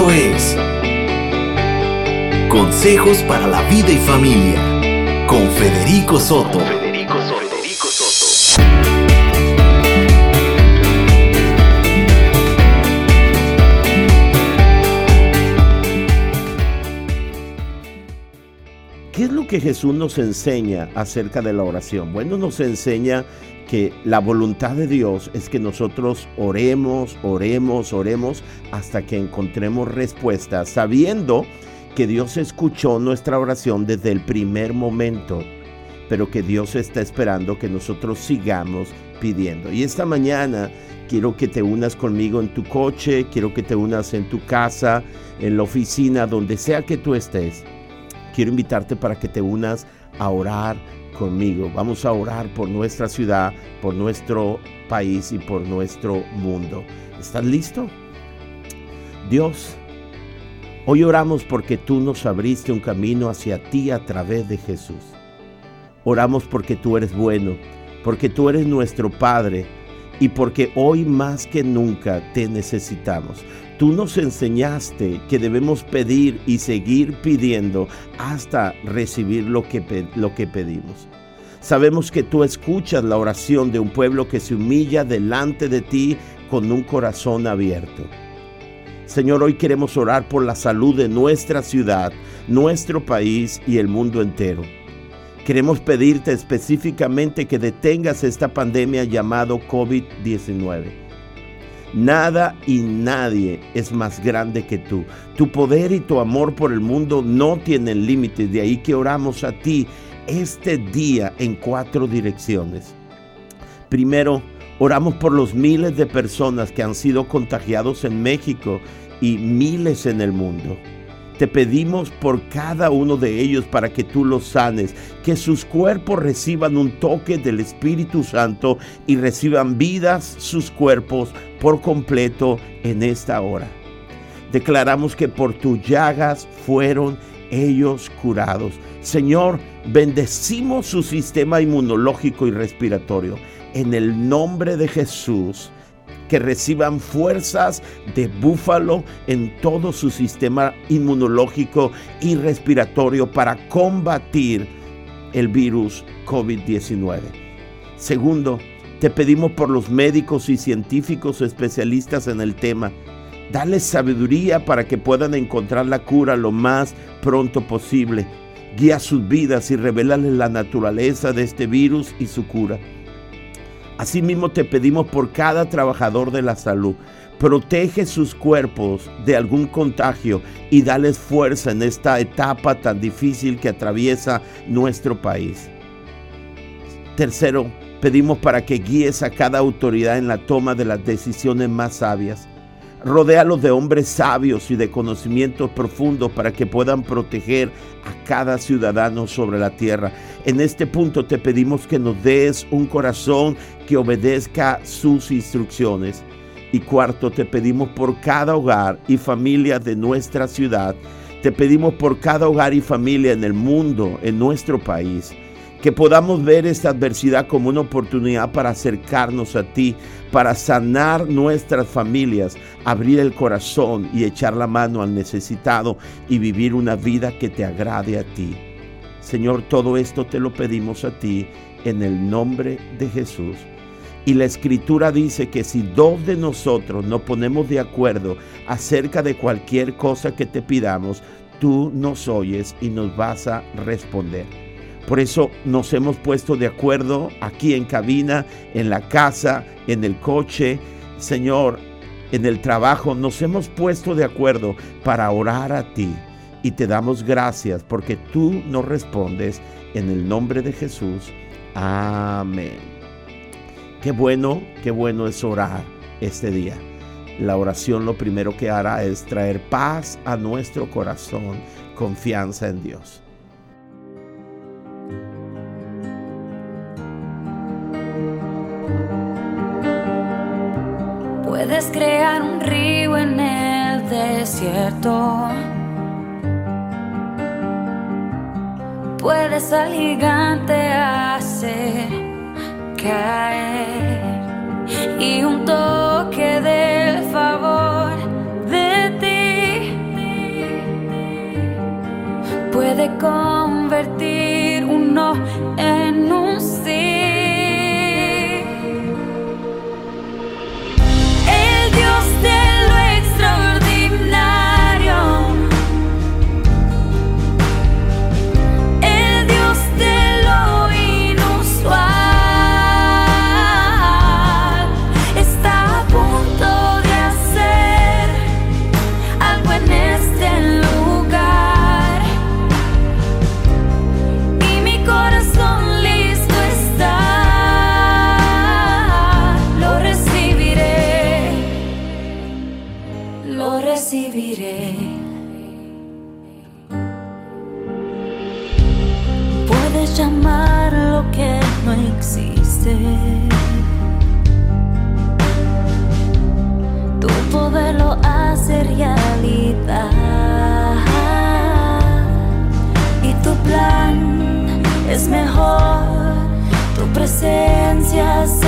Esto es Consejos para la vida y familia con Federico Soto. Federico Soto. ¿Qué es lo que Jesús nos enseña acerca de la oración? Bueno, nos enseña que la voluntad de Dios es que nosotros oremos, oremos, oremos hasta que encontremos respuesta, sabiendo que Dios escuchó nuestra oración desde el primer momento, pero que Dios está esperando que nosotros sigamos pidiendo. Y esta mañana quiero que te unas conmigo en tu coche, quiero que te unas en tu casa, en la oficina, donde sea que tú estés. Quiero invitarte para que te unas a orar conmigo. Vamos a orar por nuestra ciudad, por nuestro país y por nuestro mundo. ¿Estás listo? Dios, hoy oramos porque tú nos abriste un camino hacia ti a través de Jesús. Oramos porque tú eres bueno, porque tú eres nuestro Padre y porque hoy más que nunca te necesitamos. Tú nos enseñaste que debemos pedir y seguir pidiendo hasta recibir lo que, lo que pedimos. Sabemos que tú escuchas la oración de un pueblo que se humilla delante de ti con un corazón abierto. Señor, hoy queremos orar por la salud de nuestra ciudad, nuestro país y el mundo entero. Queremos pedirte específicamente que detengas esta pandemia llamado COVID-19 Nada y nadie es más grande que tú. Tu poder y tu amor por el mundo no tienen límites. De ahí que oramos a ti este día en cuatro direcciones. Primero, oramos por los miles de personas que han sido contagiados en México y miles en el mundo. Te pedimos por cada uno de ellos para que tú los sanes, que sus cuerpos reciban un toque del Espíritu Santo y reciban vidas sus cuerpos por completo en esta hora. Declaramos que por tus llagas fueron ellos curados. Señor, bendecimos su sistema inmunológico y respiratorio. En el nombre de Jesús, que reciban fuerzas de búfalo en todo su sistema inmunológico y respiratorio para combatir el virus COVID-19. Segundo, te pedimos por los médicos y científicos especialistas en el tema. Dale sabiduría para que puedan encontrar la cura lo más pronto posible. Guía sus vidas y revelales la naturaleza de este virus y su cura. Asimismo te pedimos por cada trabajador de la salud, protege sus cuerpos de algún contagio y dales fuerza en esta etapa tan difícil que atraviesa nuestro país. Tercero, pedimos para que guíes a cada autoridad en la toma de las decisiones más sabias. Rodéalos de hombres sabios y de conocimientos profundos para que puedan proteger a cada ciudadano sobre la tierra. En este punto te pedimos que nos des un corazón que obedezca sus instrucciones. Y cuarto, te pedimos por cada hogar y familia de nuestra ciudad. Te pedimos por cada hogar y familia en el mundo, en nuestro país que podamos ver esta adversidad como una oportunidad para acercarnos a ti, para sanar nuestras familias, abrir el corazón y echar la mano al necesitado y vivir una vida que te agrade a ti. Señor, todo esto te lo pedimos a ti en el nombre de Jesús. Y la escritura dice que si dos de nosotros nos ponemos de acuerdo acerca de cualquier cosa que te pidamos, tú nos oyes y nos vas a responder. Por eso nos hemos puesto de acuerdo aquí en cabina, en la casa, en el coche, Señor, en el trabajo. Nos hemos puesto de acuerdo para orar a ti. Y te damos gracias porque tú nos respondes en el nombre de Jesús. Amén. Qué bueno, qué bueno es orar este día. La oración lo primero que hará es traer paz a nuestro corazón, confianza en Dios. Puedes crear un río en el desierto. Puedes al gigante hacer caer y un toque del favor de ti puede convertir gracias.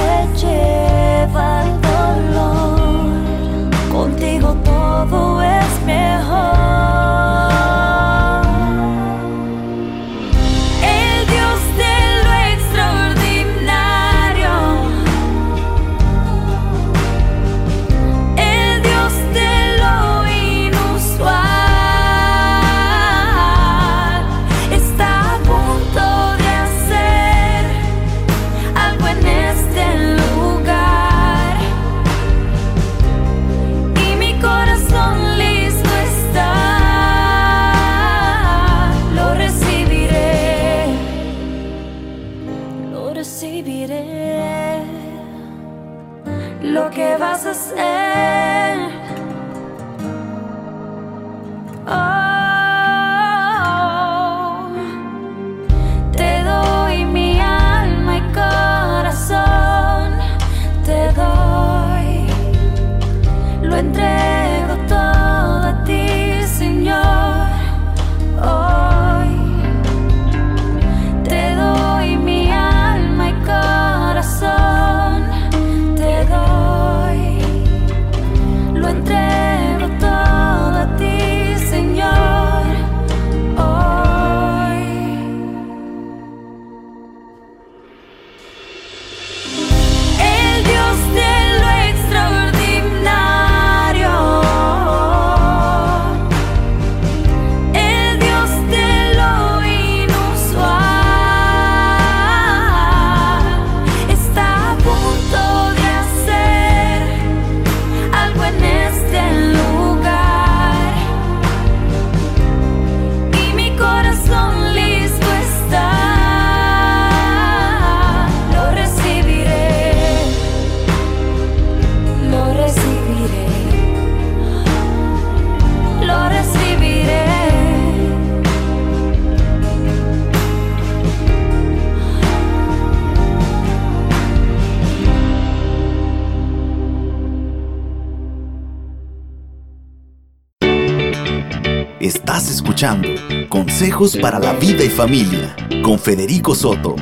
Consejos para la Vida y Familia con Federico Soto.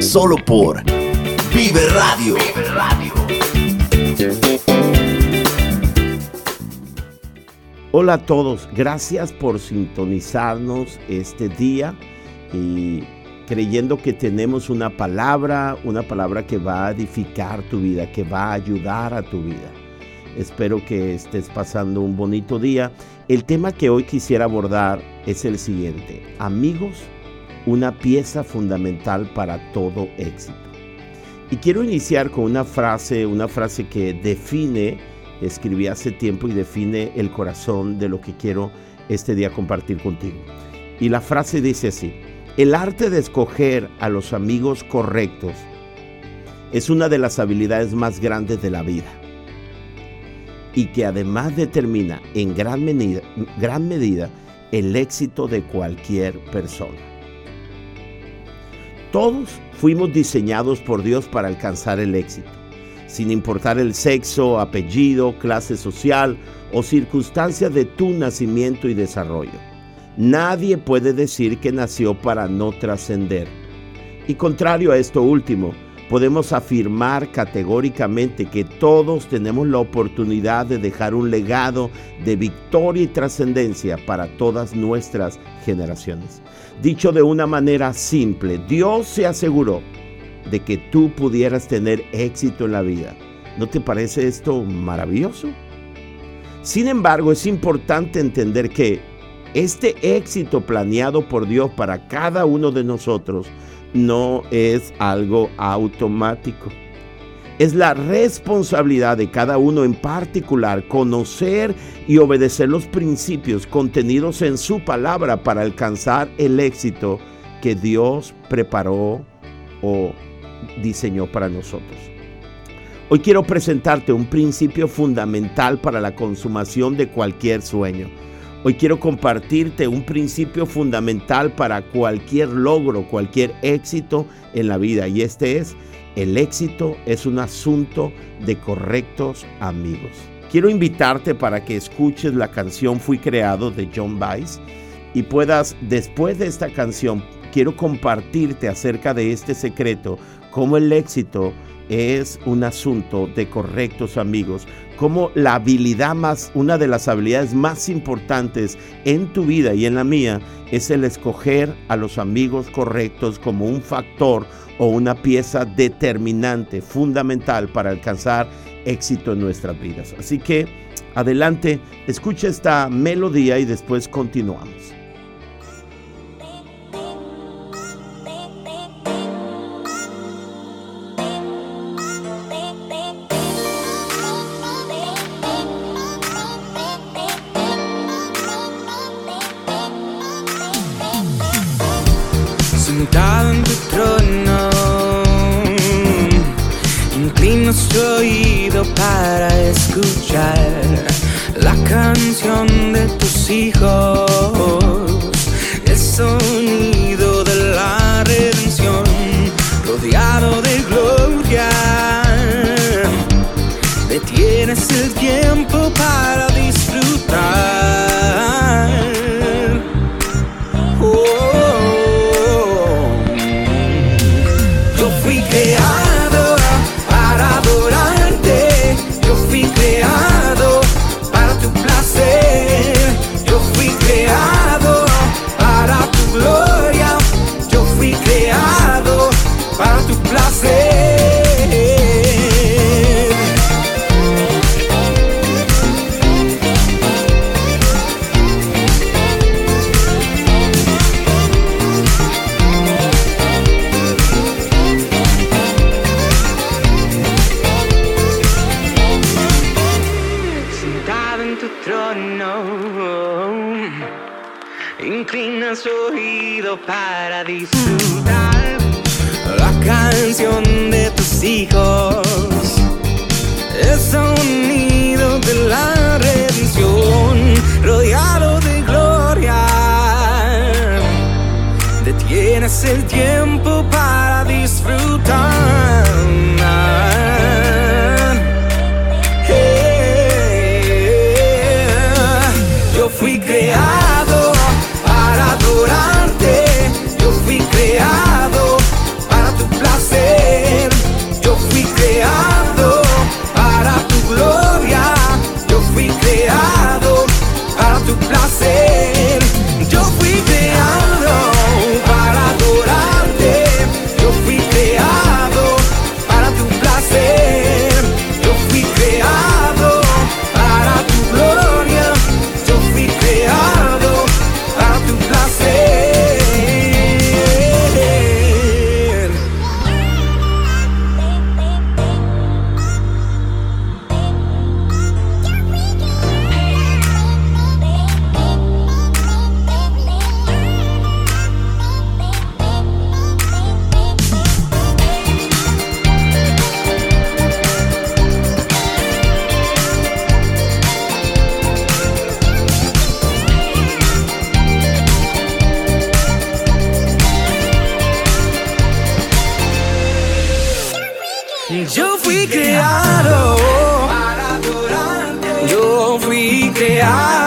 Solo por Vive Radio. Hola a todos, gracias por sintonizarnos este día y creyendo que tenemos una palabra, una palabra que va a edificar tu vida, que va a ayudar a tu vida. Espero que estés pasando un bonito día. El tema que hoy quisiera abordar es el siguiente. Amigos, una pieza fundamental para todo éxito. Y quiero iniciar con una frase, una frase que define, escribí hace tiempo y define el corazón de lo que quiero este día compartir contigo. Y la frase dice así, el arte de escoger a los amigos correctos es una de las habilidades más grandes de la vida y que además determina en gran medida, gran medida el éxito de cualquier persona. Todos fuimos diseñados por Dios para alcanzar el éxito, sin importar el sexo, apellido, clase social o circunstancias de tu nacimiento y desarrollo. Nadie puede decir que nació para no trascender. Y contrario a esto último, podemos afirmar categóricamente que todos tenemos la oportunidad de dejar un legado de victoria y trascendencia para todas nuestras generaciones. Dicho de una manera simple, Dios se aseguró de que tú pudieras tener éxito en la vida. ¿No te parece esto maravilloso? Sin embargo, es importante entender que este éxito planeado por Dios para cada uno de nosotros no es algo automático. Es la responsabilidad de cada uno en particular conocer y obedecer los principios contenidos en su palabra para alcanzar el éxito que Dios preparó o diseñó para nosotros. Hoy quiero presentarte un principio fundamental para la consumación de cualquier sueño. Hoy quiero compartirte un principio fundamental para cualquier logro, cualquier éxito en la vida y este es, el éxito es un asunto de correctos amigos. Quiero invitarte para que escuches la canción Fui creado de John Baez y puedas, después de esta canción, quiero compartirte acerca de este secreto, cómo el éxito es un asunto de correctos amigos, como la habilidad más, una de las habilidades más importantes en tu vida y en la mía es el escoger a los amigos correctos como un factor o una pieza determinante, fundamental para alcanzar éxito en nuestras vidas. Así que adelante, escucha esta melodía y después continuamos. Para disfrutar la canción de tus hijos. El sonido de la redención, rodeado de gloria. Detienes el tiempo para disfrutar. Yo fui creado para adorarte. Yo fui creado.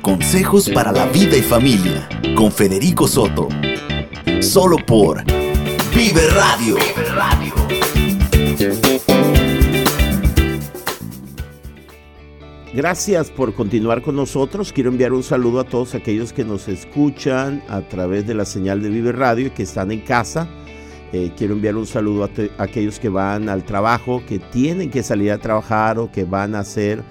Consejos para la vida y familia con Federico Soto. Solo por Vive Radio. Gracias por continuar con nosotros. Quiero enviar un saludo a todos aquellos que nos escuchan a través de la señal de Vive Radio y que están en casa. Eh, quiero enviar un saludo a aquellos que van al trabajo, que tienen que salir a trabajar o que van a hacer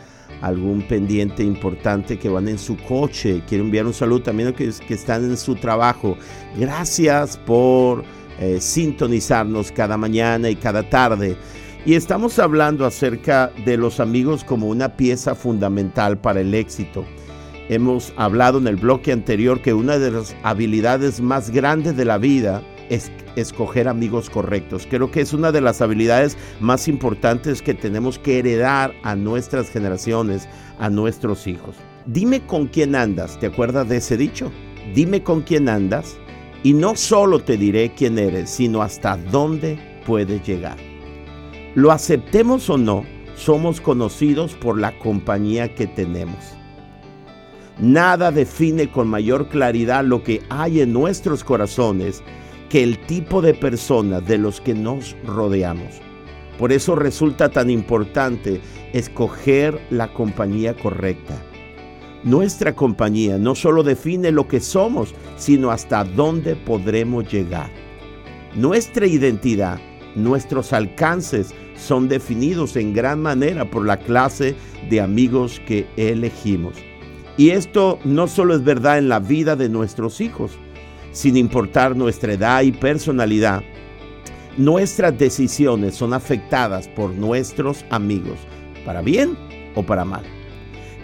algún pendiente importante, que van en su coche. Quiero enviar un saludo también a aquellos que están en su trabajo. Gracias por eh, sintonizarnos cada mañana y cada tarde. Y estamos hablando acerca de los amigos como una pieza fundamental para el éxito. Hemos hablado en el bloque anterior que una de las habilidades más grandes de la vida es escoger amigos correctos. Creo que es una de las habilidades más importantes que tenemos que heredar a nuestras generaciones, a nuestros hijos. Dime con quién andas, ¿te acuerdas de ese dicho? Dime con quién andas y no solo te diré quién eres, sino hasta dónde puedes llegar. Lo aceptemos o no, somos conocidos por la compañía que tenemos. Nada define con mayor claridad lo que hay en nuestros corazones que el tipo de personas de los que nos rodeamos. Por eso resulta tan importante escoger la compañía correcta. Nuestra compañía no solo define lo que somos, sino hasta dónde podremos llegar. Nuestra identidad, nuestros alcances son definidos en gran manera por la clase de amigos que elegimos. Y esto no solo es verdad en la vida de nuestros hijos, sin importar nuestra edad y personalidad. Nuestras decisiones son afectadas por nuestros amigos, para bien o para mal.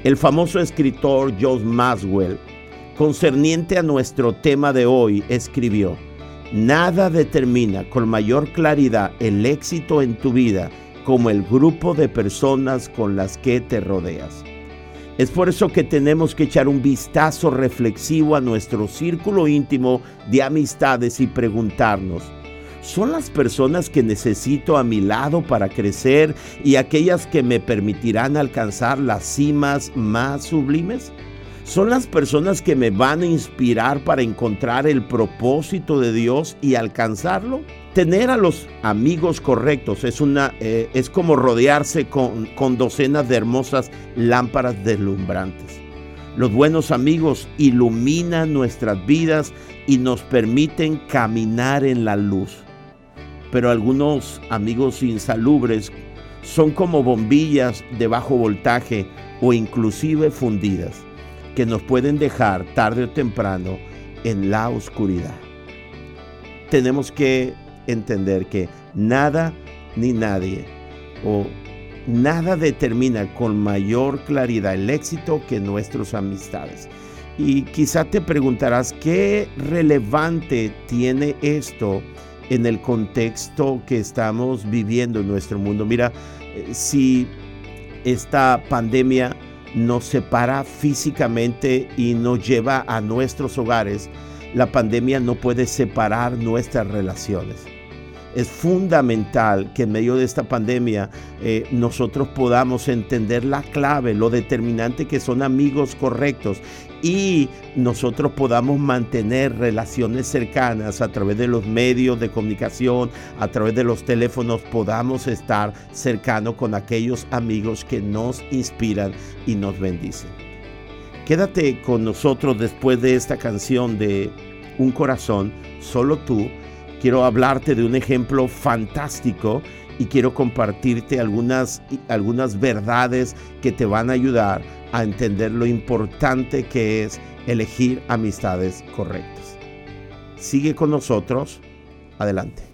El famoso escritor John Maswell, concerniente a nuestro tema de hoy, escribió, Nada determina con mayor claridad el éxito en tu vida como el grupo de personas con las que te rodeas. Es por eso que tenemos que echar un vistazo reflexivo a nuestro círculo íntimo de amistades y preguntarnos, ¿son las personas que necesito a mi lado para crecer y aquellas que me permitirán alcanzar las cimas más sublimes? ¿Son las personas que me van a inspirar para encontrar el propósito de Dios y alcanzarlo? Tener a los amigos correctos es, una, eh, es como rodearse con, con docenas de hermosas lámparas deslumbrantes. Los buenos amigos iluminan nuestras vidas y nos permiten caminar en la luz. Pero algunos amigos insalubres son como bombillas de bajo voltaje o inclusive fundidas que nos pueden dejar tarde o temprano en la oscuridad. Tenemos que entender que nada ni nadie o nada determina con mayor claridad el éxito que nuestras amistades. Y quizá te preguntarás qué relevante tiene esto en el contexto que estamos viviendo en nuestro mundo. Mira, eh, si esta pandemia nos separa físicamente y nos lleva a nuestros hogares, la pandemia no puede separar nuestras relaciones. Es fundamental que en medio de esta pandemia eh, nosotros podamos entender la clave, lo determinante que son amigos correctos y nosotros podamos mantener relaciones cercanas a través de los medios de comunicación, a través de los teléfonos, podamos estar cercanos con aquellos amigos que nos inspiran y nos bendicen. Quédate con nosotros después de esta canción de Un corazón, solo tú. Quiero hablarte de un ejemplo fantástico y quiero compartirte algunas, algunas verdades que te van a ayudar a entender lo importante que es elegir amistades correctas. Sigue con nosotros. Adelante.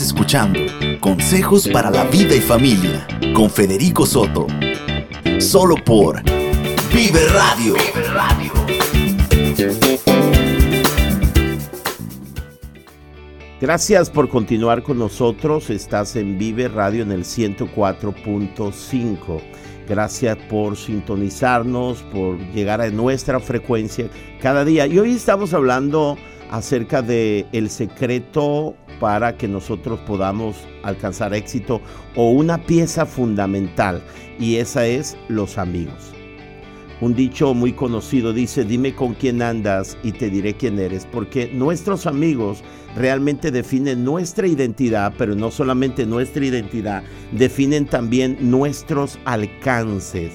Escuchando Consejos para la vida y familia con Federico Soto. Solo por Vive Radio. Gracias por continuar con nosotros. Estás en Vive Radio en el 104.5. Gracias por sintonizarnos, por llegar a nuestra frecuencia cada día. Y hoy estamos hablando acerca de el secreto para que nosotros podamos alcanzar éxito o una pieza fundamental y esa es los amigos. Un dicho muy conocido dice, dime con quién andas y te diré quién eres, porque nuestros amigos realmente definen nuestra identidad, pero no solamente nuestra identidad, definen también nuestros alcances.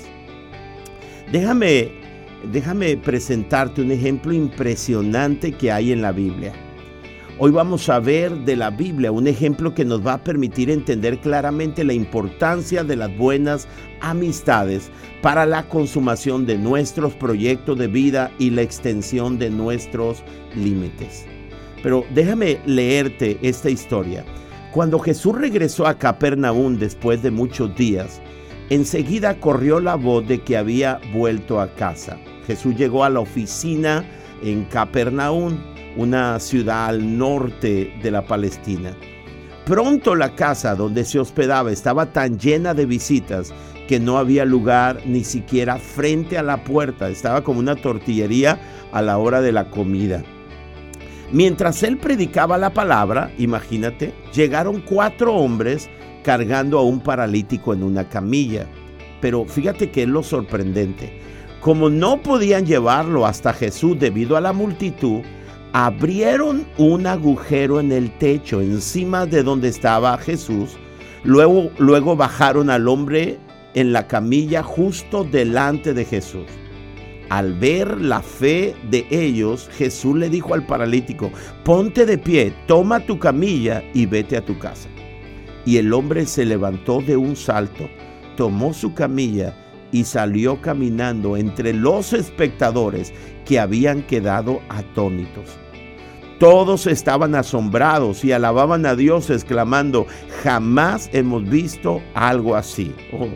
Déjame, déjame presentarte un ejemplo impresionante que hay en la Biblia. Hoy vamos a ver de la Biblia un ejemplo que nos va a permitir entender claramente la importancia de las buenas amistades para la consumación de nuestros proyectos de vida y la extensión de nuestros límites. Pero déjame leerte esta historia. Cuando Jesús regresó a Capernaum después de muchos días, enseguida corrió la voz de que había vuelto a casa. Jesús llegó a la oficina en Capernaum, una ciudad al norte de la Palestina. Pronto la casa donde se hospedaba estaba tan llena de visitas que no había lugar ni siquiera frente a la puerta. Estaba como una tortillería a la hora de la comida. Mientras él predicaba la palabra, imagínate, llegaron cuatro hombres cargando a un paralítico en una camilla. Pero fíjate que es lo sorprendente. Como no podían llevarlo hasta Jesús debido a la multitud, abrieron un agujero en el techo encima de donde estaba Jesús. Luego, luego bajaron al hombre en la camilla justo delante de Jesús. Al ver la fe de ellos, Jesús le dijo al paralítico, ponte de pie, toma tu camilla y vete a tu casa. Y el hombre se levantó de un salto, tomó su camilla y salió caminando entre los espectadores que habían quedado atónitos. Todos estaban asombrados y alababan a Dios exclamando, jamás hemos visto algo así. Oh,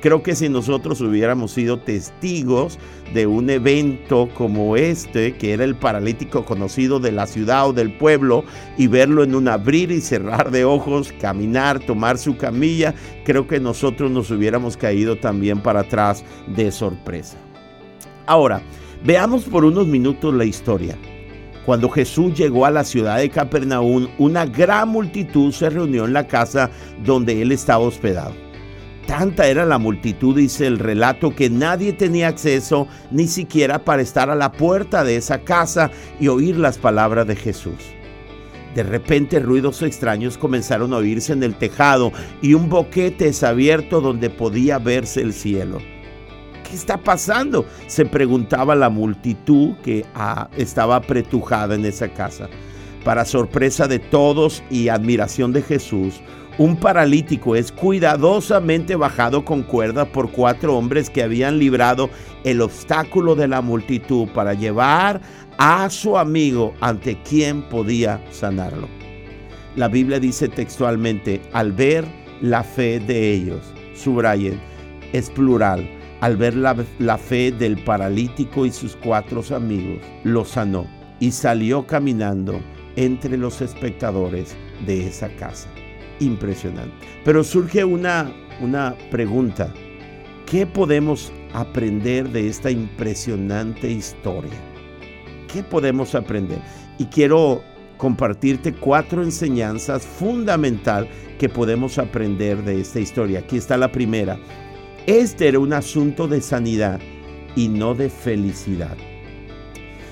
Creo que si nosotros hubiéramos sido testigos de un evento como este, que era el paralítico conocido de la ciudad o del pueblo, y verlo en un abrir y cerrar de ojos, caminar, tomar su camilla, creo que nosotros nos hubiéramos caído también para atrás de sorpresa. Ahora, veamos por unos minutos la historia. Cuando Jesús llegó a la ciudad de Capernaum, una gran multitud se reunió en la casa donde él estaba hospedado. Tanta era la multitud, dice el relato, que nadie tenía acceso ni siquiera para estar a la puerta de esa casa y oír las palabras de Jesús. De repente ruidos extraños comenzaron a oírse en el tejado y un boquete es abierto donde podía verse el cielo. ¿Qué está pasando? Se preguntaba la multitud que ah, estaba apretujada en esa casa. Para sorpresa de todos y admiración de Jesús, un paralítico es cuidadosamente bajado con cuerda por cuatro hombres que habían librado el obstáculo de la multitud para llevar a su amigo ante quien podía sanarlo. La Biblia dice textualmente, al ver la fe de ellos, subrayen, es plural, al ver la, la fe del paralítico y sus cuatro amigos, lo sanó y salió caminando entre los espectadores de esa casa impresionante. Pero surge una, una pregunta. ¿Qué podemos aprender de esta impresionante historia? ¿Qué podemos aprender? Y quiero compartirte cuatro enseñanzas fundamental que podemos aprender de esta historia. Aquí está la primera. Este era un asunto de sanidad y no de felicidad.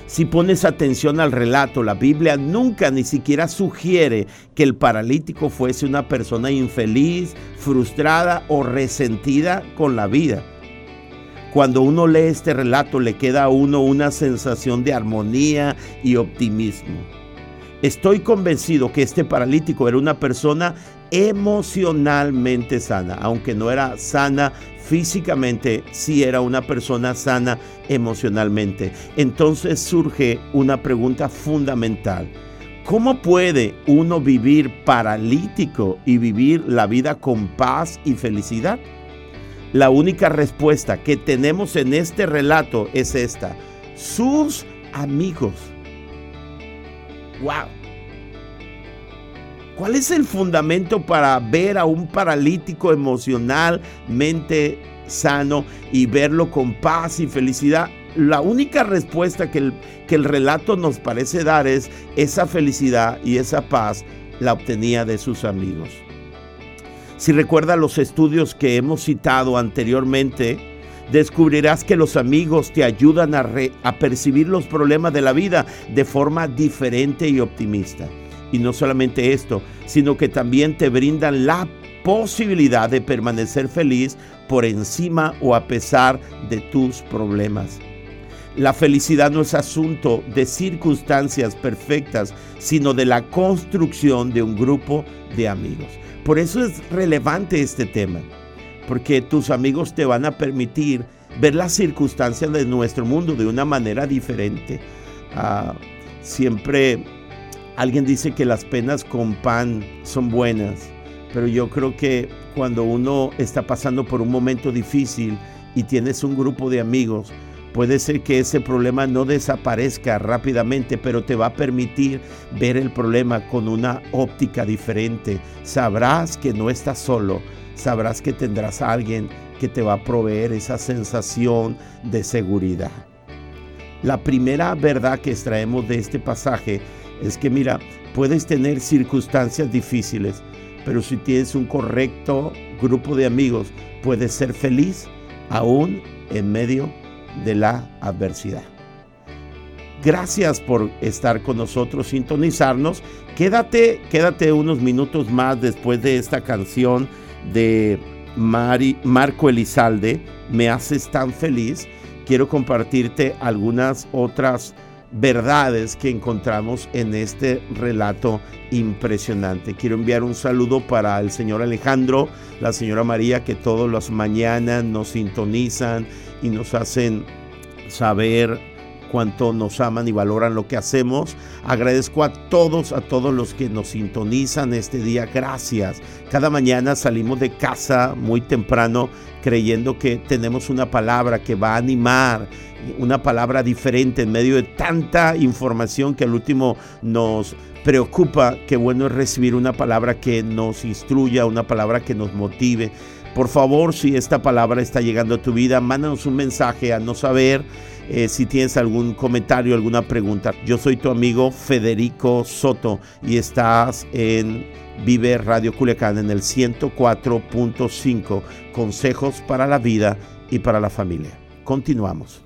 Si pones atención al relato, la Biblia nunca ni siquiera sugiere que el paralítico fuese una persona infeliz, frustrada o resentida con la vida. Cuando uno lee este relato le queda a uno una sensación de armonía y optimismo. Estoy convencido que este paralítico era una persona emocionalmente sana, aunque no era sana físicamente, sí era una persona sana emocionalmente. Entonces surge una pregunta fundamental. ¿Cómo puede uno vivir paralítico y vivir la vida con paz y felicidad? La única respuesta que tenemos en este relato es esta. Sus amigos. ¡Wow! ¿Cuál es el fundamento para ver a un paralítico emocionalmente sano y verlo con paz y felicidad? La única respuesta que el, que el relato nos parece dar es esa felicidad y esa paz la obtenía de sus amigos. Si recuerda los estudios que hemos citado anteriormente, descubrirás que los amigos te ayudan a, percibir los problemas de la vida de forma diferente y optimista. Y no solamente esto, sino que también te brindan la posibilidad de permanecer feliz por encima o a pesar de tus problemas. La felicidad no es asunto de circunstancias perfectas, sino de la construcción de un grupo de amigos. Por eso es relevante este tema, porque tus amigos te van a permitir ver las circunstancias de nuestro mundo de una manera diferente. Ah, siempre Alguien dice que las penas con pan son buenas, pero yo creo que cuando uno está pasando por un momento difícil y tienes un grupo de amigos, puede ser que ese problema no desaparezca rápidamente, pero te va a permitir ver el problema con una óptica diferente. Sabrás que no estás solo, sabrás que tendrás alguien que te va a proveer esa sensación de seguridad. La primera verdad que extraemos de este pasaje es que mira, puedes tener circunstancias difíciles, pero si tienes un correcto grupo de amigos, puedes ser feliz aún en medio de la adversidad. Gracias por estar con nosotros, sintonizarnos. Quédate, quédate unos minutos más después de esta canción de Marco Elizalde, Me haces tan feliz. Quiero compartirte algunas otras verdades que encontramos en este relato impresionante. Quiero enviar un saludo para el señor Alejandro, la señora María, que todas las mañanas nos sintonizan y nos hacen saber cuánto nos aman y valoran lo que hacemos. Agradezco a todos, a todos los que nos sintonizan este día. Gracias. Cada mañana salimos de casa muy temprano creyendo que tenemos una palabra que va a animar, una palabra diferente en medio de tanta información que al último nos preocupa. Qué bueno es recibir una palabra que nos instruya, una palabra que nos motive. Por favor, si esta palabra está llegando a tu vida, mándanos un mensaje a no saber eh, si tienes algún comentario, alguna pregunta. Yo soy tu amigo Federico Soto y estás en Vive Radio Culiacán en el 104.5, consejos para la vida y para la familia. Continuamos.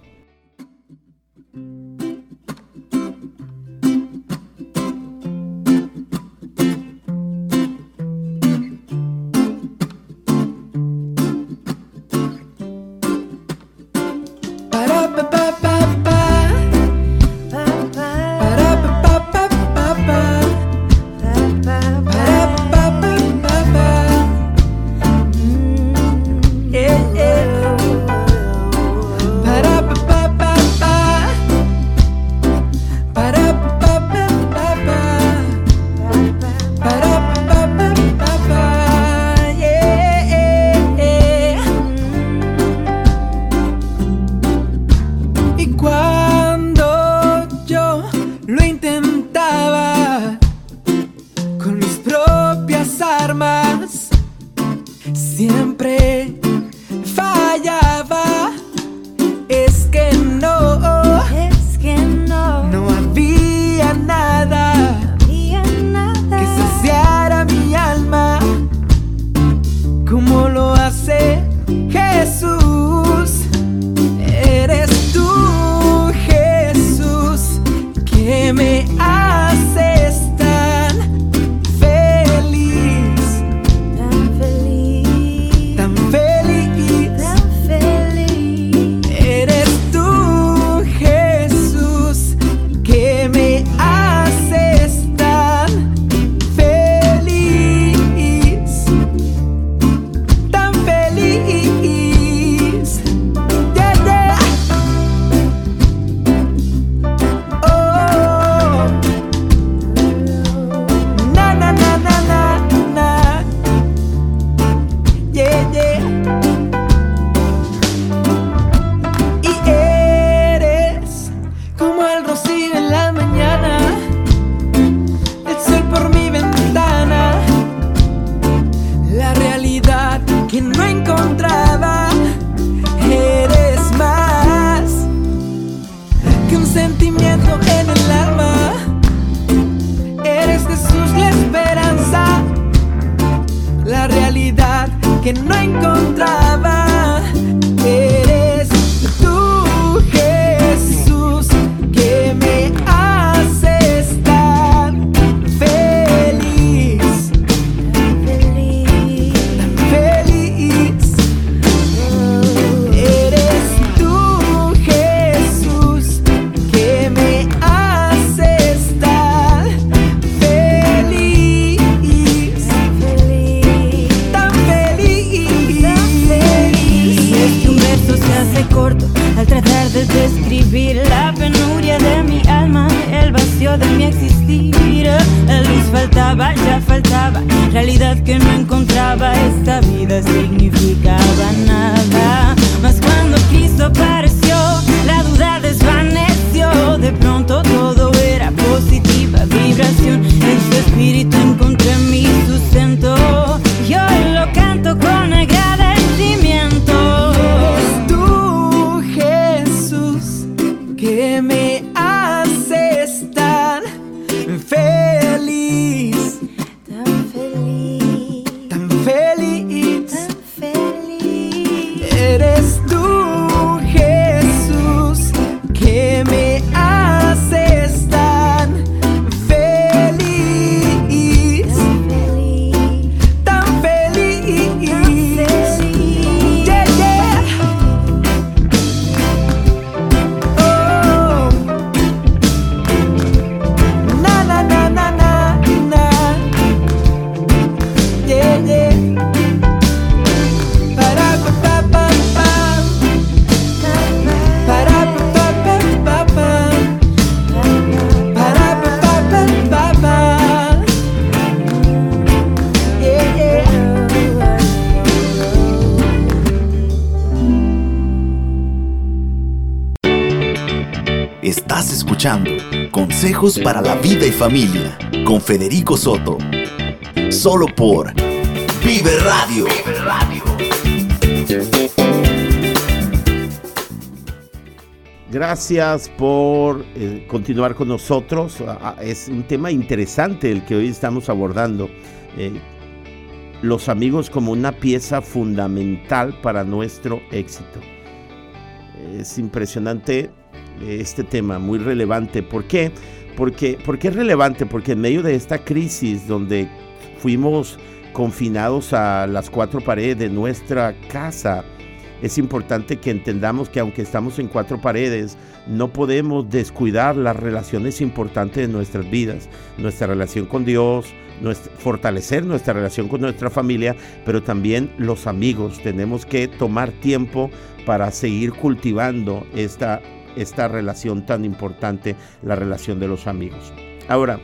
Eres Consejos para la vida y familia con Federico Soto. Solo por Vive Radio. Gracias por eh, continuar con nosotros. Ah, ah, es un tema interesante el que hoy estamos abordando. Eh, los amigos como una pieza fundamental para nuestro éxito. Es impresionante eh, este tema, muy relevante. ¿Por qué? Porque, ¿Por qué es relevante? Porque en medio de esta crisis donde fuimos confinados a las cuatro paredes de nuestra casa, es importante que entendamos que aunque estamos en cuatro paredes, no podemos descuidar las relaciones importantes de nuestras vidas, nuestra relación con Dios, fortalecer nuestra relación con nuestra familia, pero también los amigos. Tenemos que tomar tiempo para seguir cultivando esta, esta relación tan importante, la relación de los amigos. Ahora,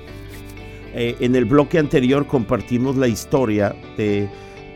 eh, en el bloque anterior compartimos la historia de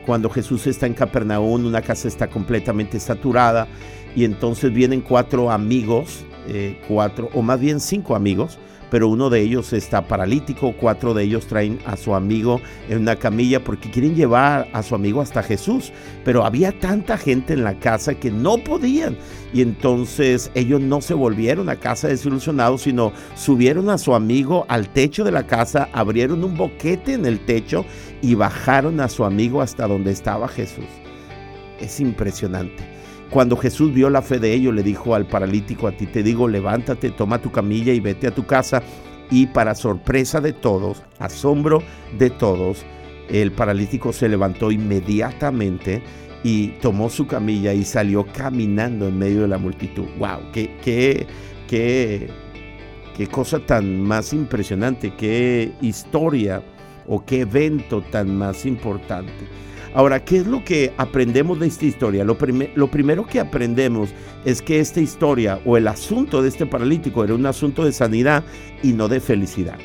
cuando Jesús está en Capernaum, una casa está completamente saturada y entonces vienen cuatro amigos, eh, cuatro o más bien cinco amigos, pero uno de ellos está paralítico, cuatro de ellos traen a su amigo en una camilla porque quieren llevar a su amigo hasta Jesús, pero había tanta gente en la casa que no podían y entonces ellos no se volvieron a casa desilusionados, sino subieron a su amigo al techo de la casa, abrieron un boquete en el techo y bajaron a su amigo hasta donde estaba Jesús. Es impresionante. Cuando Jesús vio la fe de ellos, le dijo al paralítico, a ti te digo, levántate, toma tu camilla y vete a tu casa. Y para sorpresa de todos, asombro de todos, el paralítico se levantó inmediatamente y tomó su camilla y salió caminando en medio de la multitud. ¡Wow! ¡Qué, qué, qué, qué cosa tan más impresionante! ¡Qué historia o qué evento tan más importante! Ahora, ¿qué es lo que aprendemos de esta historia? Lo, primero que aprendemos es que esta historia o el asunto de este paralítico era un asunto de sanidad y no de felicidad.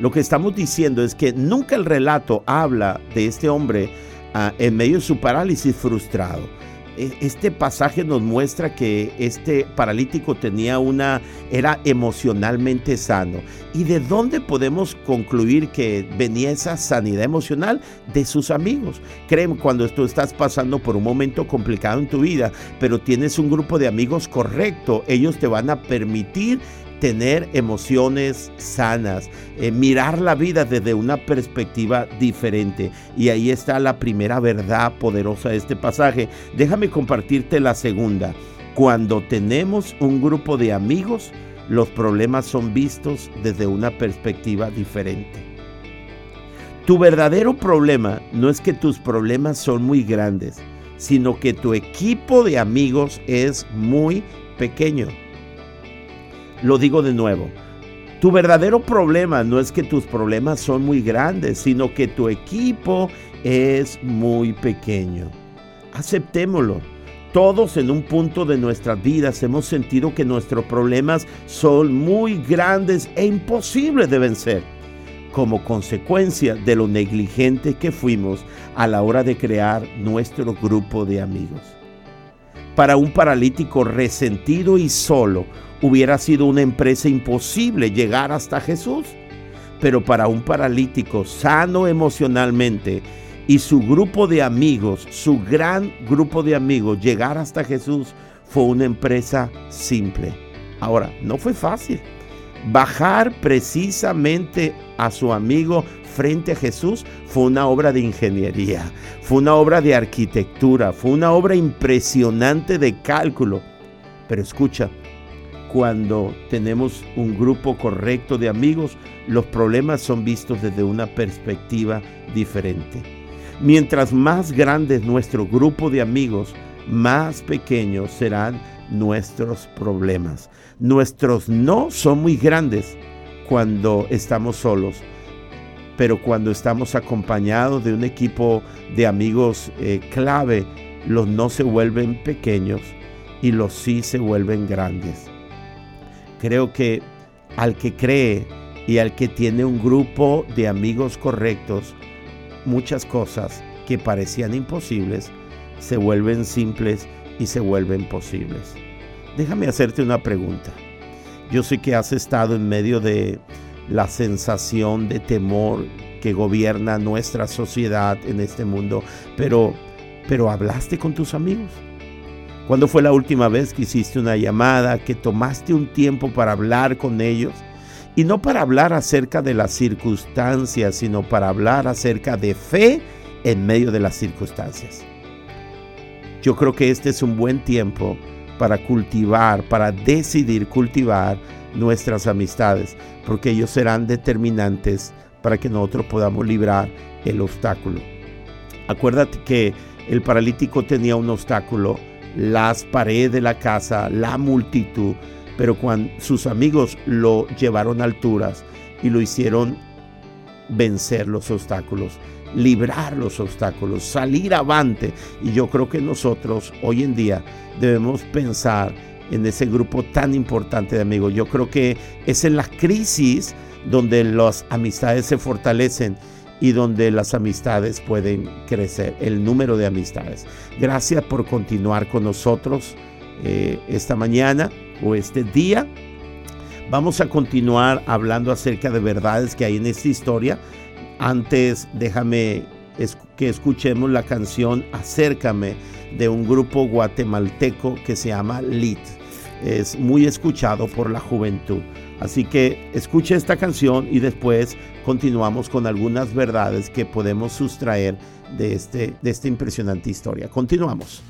Lo que estamos diciendo es que nunca el relato habla de este hombre ah, en medio de su parálisis frustrado este pasaje nos muestra que este paralítico tenía una era emocionalmente sano. ¿Y de dónde podemos concluir que venía esa sanidad emocional? De sus amigos. Creen cuando tú estás pasando por un momento complicado en tu vida, pero tienes un grupo de amigos correcto, ellos te van a permitir tener emociones sanas, eh, mirar la vida desde una perspectiva diferente. Y ahí está la primera verdad poderosa de este pasaje. Déjame compartirte la segunda. Cuando tenemos un grupo de amigos, los problemas son vistos desde una perspectiva diferente. Tu verdadero problema no es que tus problemas son muy grandes, sino que tu equipo de amigos es muy pequeño. Lo digo de nuevo. Tu verdadero problema no es que tus problemas son muy grandes, sino que tu equipo es muy pequeño. Aceptémoslo. Todos en un punto de nuestras vidas hemos sentido que nuestros problemas son muy grandes e imposibles de vencer, como consecuencia de lo negligente que fuimos a la hora de crear nuestro grupo de amigos. Para un paralítico resentido y solo, hubiera sido una empresa imposible llegar hasta Jesús. Pero para un paralítico sano emocionalmente y su grupo de amigos, su gran grupo de amigos, llegar hasta Jesús fue una empresa simple. Ahora, no fue fácil. Bajar precisamente a su amigo frente a Jesús fue una obra de ingeniería, fue una obra de arquitectura, fue una obra impresionante de cálculo. Pero escucha, cuando tenemos un grupo correcto de amigos, los problemas son vistos desde una perspectiva diferente. Mientras más grande es nuestro grupo de amigos, más pequeños serán nuestros problemas. Nuestros no son muy grandes cuando estamos solos, pero cuando estamos acompañados de un equipo de amigos eh, clave, los no se vuelven pequeños y los sí se vuelven grandes. Creo que al que cree y al que tiene un grupo de amigos correctos, muchas cosas que parecían imposibles se vuelven simples y se vuelven posibles. Déjame hacerte una pregunta. Yo sé que has estado en medio de la sensación de temor que gobierna nuestra sociedad en este mundo, pero, pero hablaste con tus amigos. ¿Cuándo fue la última vez que hiciste una llamada, que tomaste un tiempo para hablar con ellos? Y no para hablar acerca de las circunstancias, sino para hablar acerca de fe en medio de las circunstancias. Yo creo que este es un buen tiempo para cultivar, para decidir cultivar nuestras amistades, porque ellos serán determinantes para que nosotros podamos librar el obstáculo. Acuérdate que el paralítico tenía un obstáculo, las paredes de la casa, la multitud, pero cuando sus amigos lo llevaron a alturas y lo hicieron vencer los obstáculos, librar los obstáculos, salir avante. Y yo creo que nosotros hoy en día debemos pensar en ese grupo tan importante de amigos. Yo creo que es en la crisis donde las amistades se fortalecen y donde las amistades pueden crecer, el número de amistades. Gracias por continuar con nosotros eh, esta mañana o este día. Vamos a continuar hablando acerca de verdades que hay en esta historia. Antes déjame que escuchemos la canción Acércame de un grupo guatemalteco que se llama LIT. Es muy escuchado por la juventud. Así que escuche esta canción y después continuamos con algunas verdades que podemos sustraer de, este, de esta impresionante historia. Continuamos.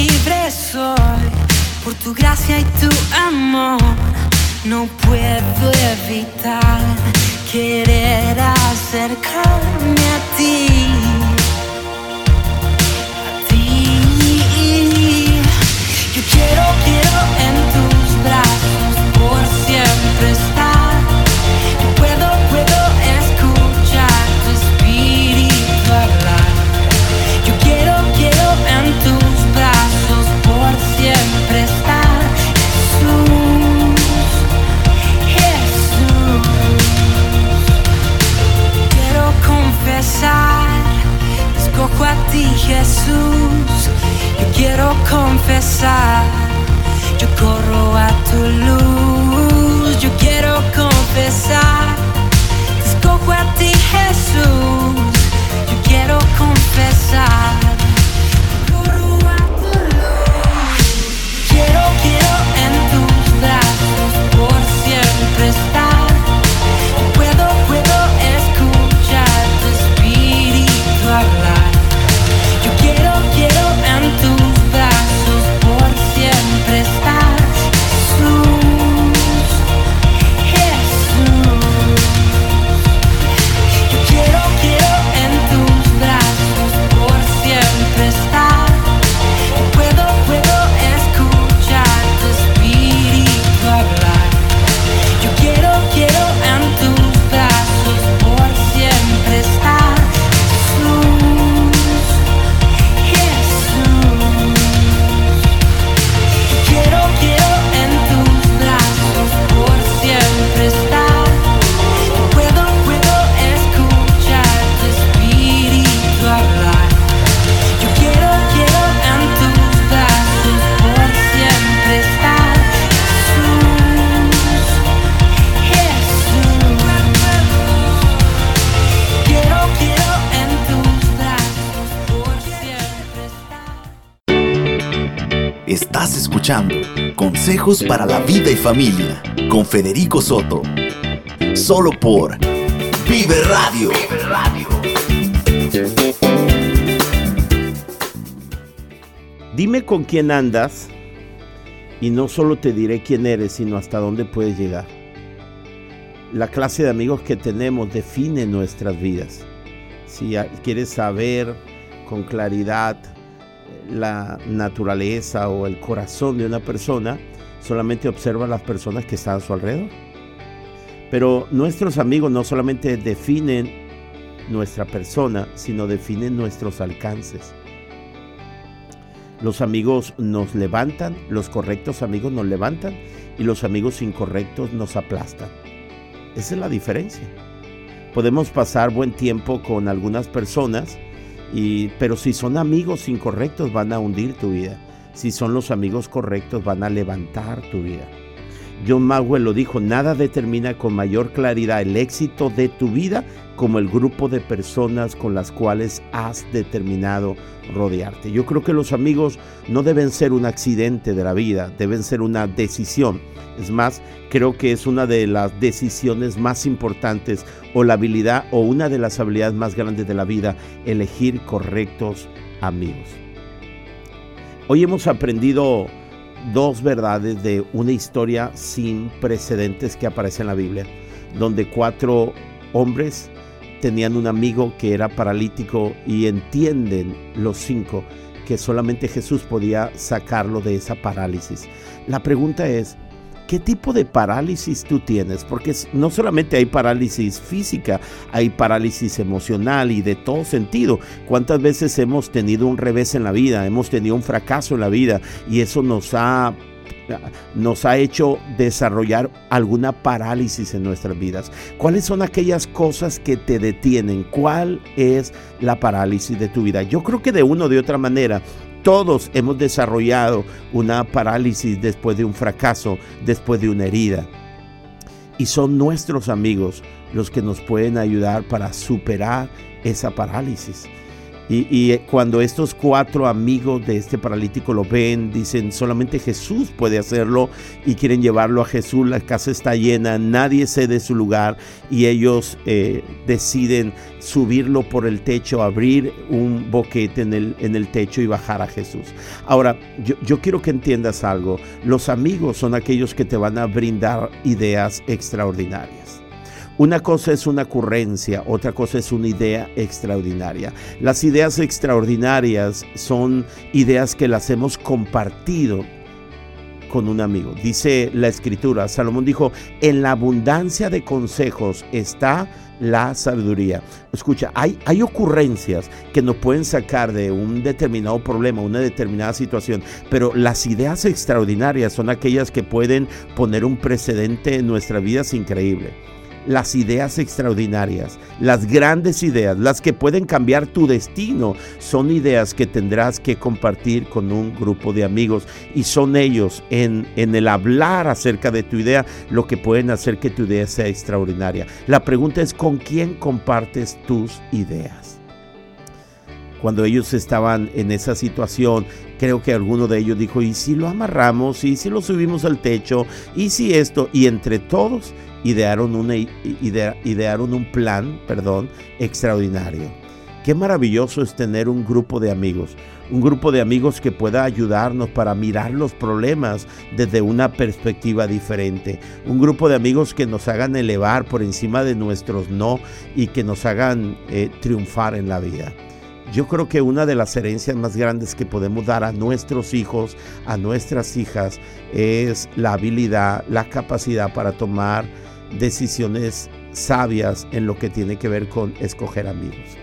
libre soy por tu gracia y tu amor. No puedo evitar querer acercarme a ti. A ti. Yo quiero, quiero. quiero confesar, yo corro a tu luz, yo quiero confesar, te escojo a ti Jesús. Consejos para la Vida y Familia con Federico Soto. Solo por Vive Radio. Dime con quién andas y no solo te diré quién eres, sino hasta dónde puedes llegar. La clase de amigos que tenemos define nuestras vidas. Si quieres saber con claridad la naturaleza o el corazón de una persona, solamente observa las personas que están a su alrededor. Pero nuestros amigos no solamente definen nuestra persona, sino definen nuestros alcances. Los amigos nos levantan, los correctos amigos nos levantan y los amigos incorrectos nos aplastan. Esa es la diferencia. Podemos pasar buen tiempo con algunas personas, y, pero si son amigos incorrectos van a hundir tu vida. Si son los amigos correctos van a levantar tu vida. John Maxwell lo dijo, nada determina con mayor claridad el éxito de tu vida como el grupo de personas con las cuales has determinado rodearte. Yo creo que los amigos no deben ser un accidente de la vida, deben ser una decisión. Es más, creo que es una de las decisiones más importantes o la habilidad o una de las habilidades más grandes de la vida, elegir correctos amigos. Hoy hemos aprendido dos verdades de una historia sin precedentes que aparece en la Biblia, donde cuatro hombres tenían un amigo que era paralítico y entienden los cinco que solamente Jesús podía sacarlo de esa parálisis. La pregunta es, ¿qué tipo de parálisis tú tienes? Porque no solamente hay parálisis física, hay parálisis emocional y de todo sentido. ¿Cuántas veces hemos tenido un revés en la vida, hemos tenido un fracaso en la vida y eso nos ha nos ha hecho desarrollar alguna parálisis en nuestras vidas. ¿Cuáles son aquellas cosas que te detienen? ¿Cuál es la parálisis de tu vida? Yo creo que de una o de otra manera todos hemos desarrollado una parálisis después de un fracaso, después de una herida. Y son nuestros amigos los que nos pueden ayudar para superar esa parálisis. Y, eh, cuando estos cuatro amigos de este paralítico lo ven, dicen, solamente Jesús puede hacerlo y quieren llevarlo a Jesús, la casa está llena, nadie cede su lugar y ellos eh, deciden subirlo por el techo, abrir un boquete en el, en el techo y bajar a Jesús. Ahora, yo, yo quiero que entiendas algo, los amigos son aquellos que te van a brindar ideas extraordinarias. Una cosa es una ocurrencia, otra cosa es una idea extraordinaria. Las ideas extraordinarias son ideas que las hemos compartido con un amigo. Dice la escritura, Salomón dijo, en la abundancia de consejos está la sabiduría. Escucha, hay, hay ocurrencias que nos pueden sacar de un determinado problema, una determinada situación, pero las ideas extraordinarias son aquellas que pueden poner un precedente en nuestra vida increíble las ideas extraordinarias, las grandes ideas, las que pueden cambiar tu destino, son ideas que tendrás que compartir con un grupo de amigos y son ellos en, en el hablar acerca de tu idea lo que pueden hacer que tu idea sea extraordinaria. La pregunta es, ¿con quién compartes tus ideas? Cuando ellos estaban en esa situación, creo que alguno de ellos dijo, ¿y si lo amarramos? ¿Y si lo subimos al techo? ¿Y si esto? Y entre todos idearon, idearon un plan perdón, extraordinario. Qué maravilloso es tener un grupo de amigos, un grupo de amigos que pueda ayudarnos para mirar los problemas desde una perspectiva diferente, un grupo de amigos que nos hagan elevar por encima de nuestros no y que nos hagan eh, triunfar en la vida. Yo creo que una de las herencias más grandes que podemos dar a nuestros hijos, a nuestras hijas, es la habilidad, la capacidad para tomar decisiones sabias en lo que tiene que ver con escoger amigos.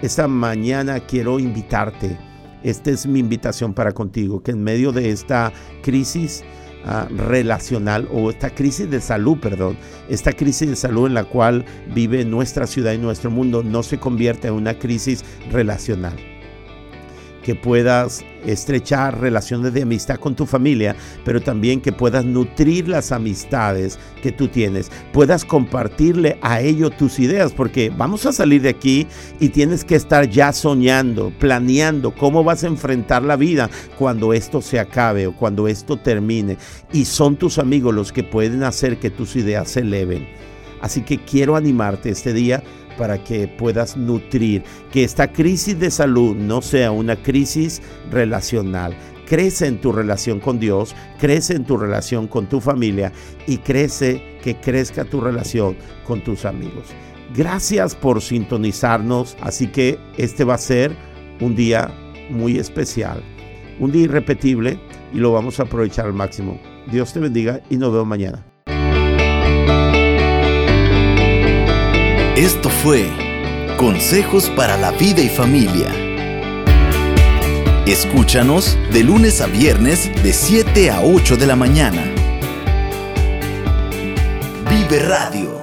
Esta mañana quiero invitarte, esta es mi invitación para contigo, que en medio de esta crisis ah, relacional o esta crisis de salud, perdón, esta crisis de salud en la cual vive nuestra ciudad y nuestro mundo no se convierta en una crisis relacional. Que puedas estrechar relaciones de amistad con tu familia, pero también que puedas nutrir las amistades que tú tienes, puedas compartirle a ellos tus ideas, porque vamos a salir de aquí y tienes que estar ya soñando, planeando cómo vas a enfrentar la vida cuando esto se acabe o cuando esto termine. Y son tus amigos los que pueden hacer que tus ideas se eleven. Así que quiero animarte este día para que puedas nutrir, que esta crisis de salud no sea una crisis relacional. Crece en tu relación con Dios, crece en tu relación con tu familia y crece que crezca tu relación con tus amigos. Gracias por sintonizarnos, así que este va a ser un día muy especial, un día irrepetible y lo vamos a aprovechar al máximo. Dios te bendiga y nos vemos mañana. Esto fue Consejos para la Vida y Familia. Escúchanos de lunes a viernes de 7 a 8 de la mañana. Vive Radio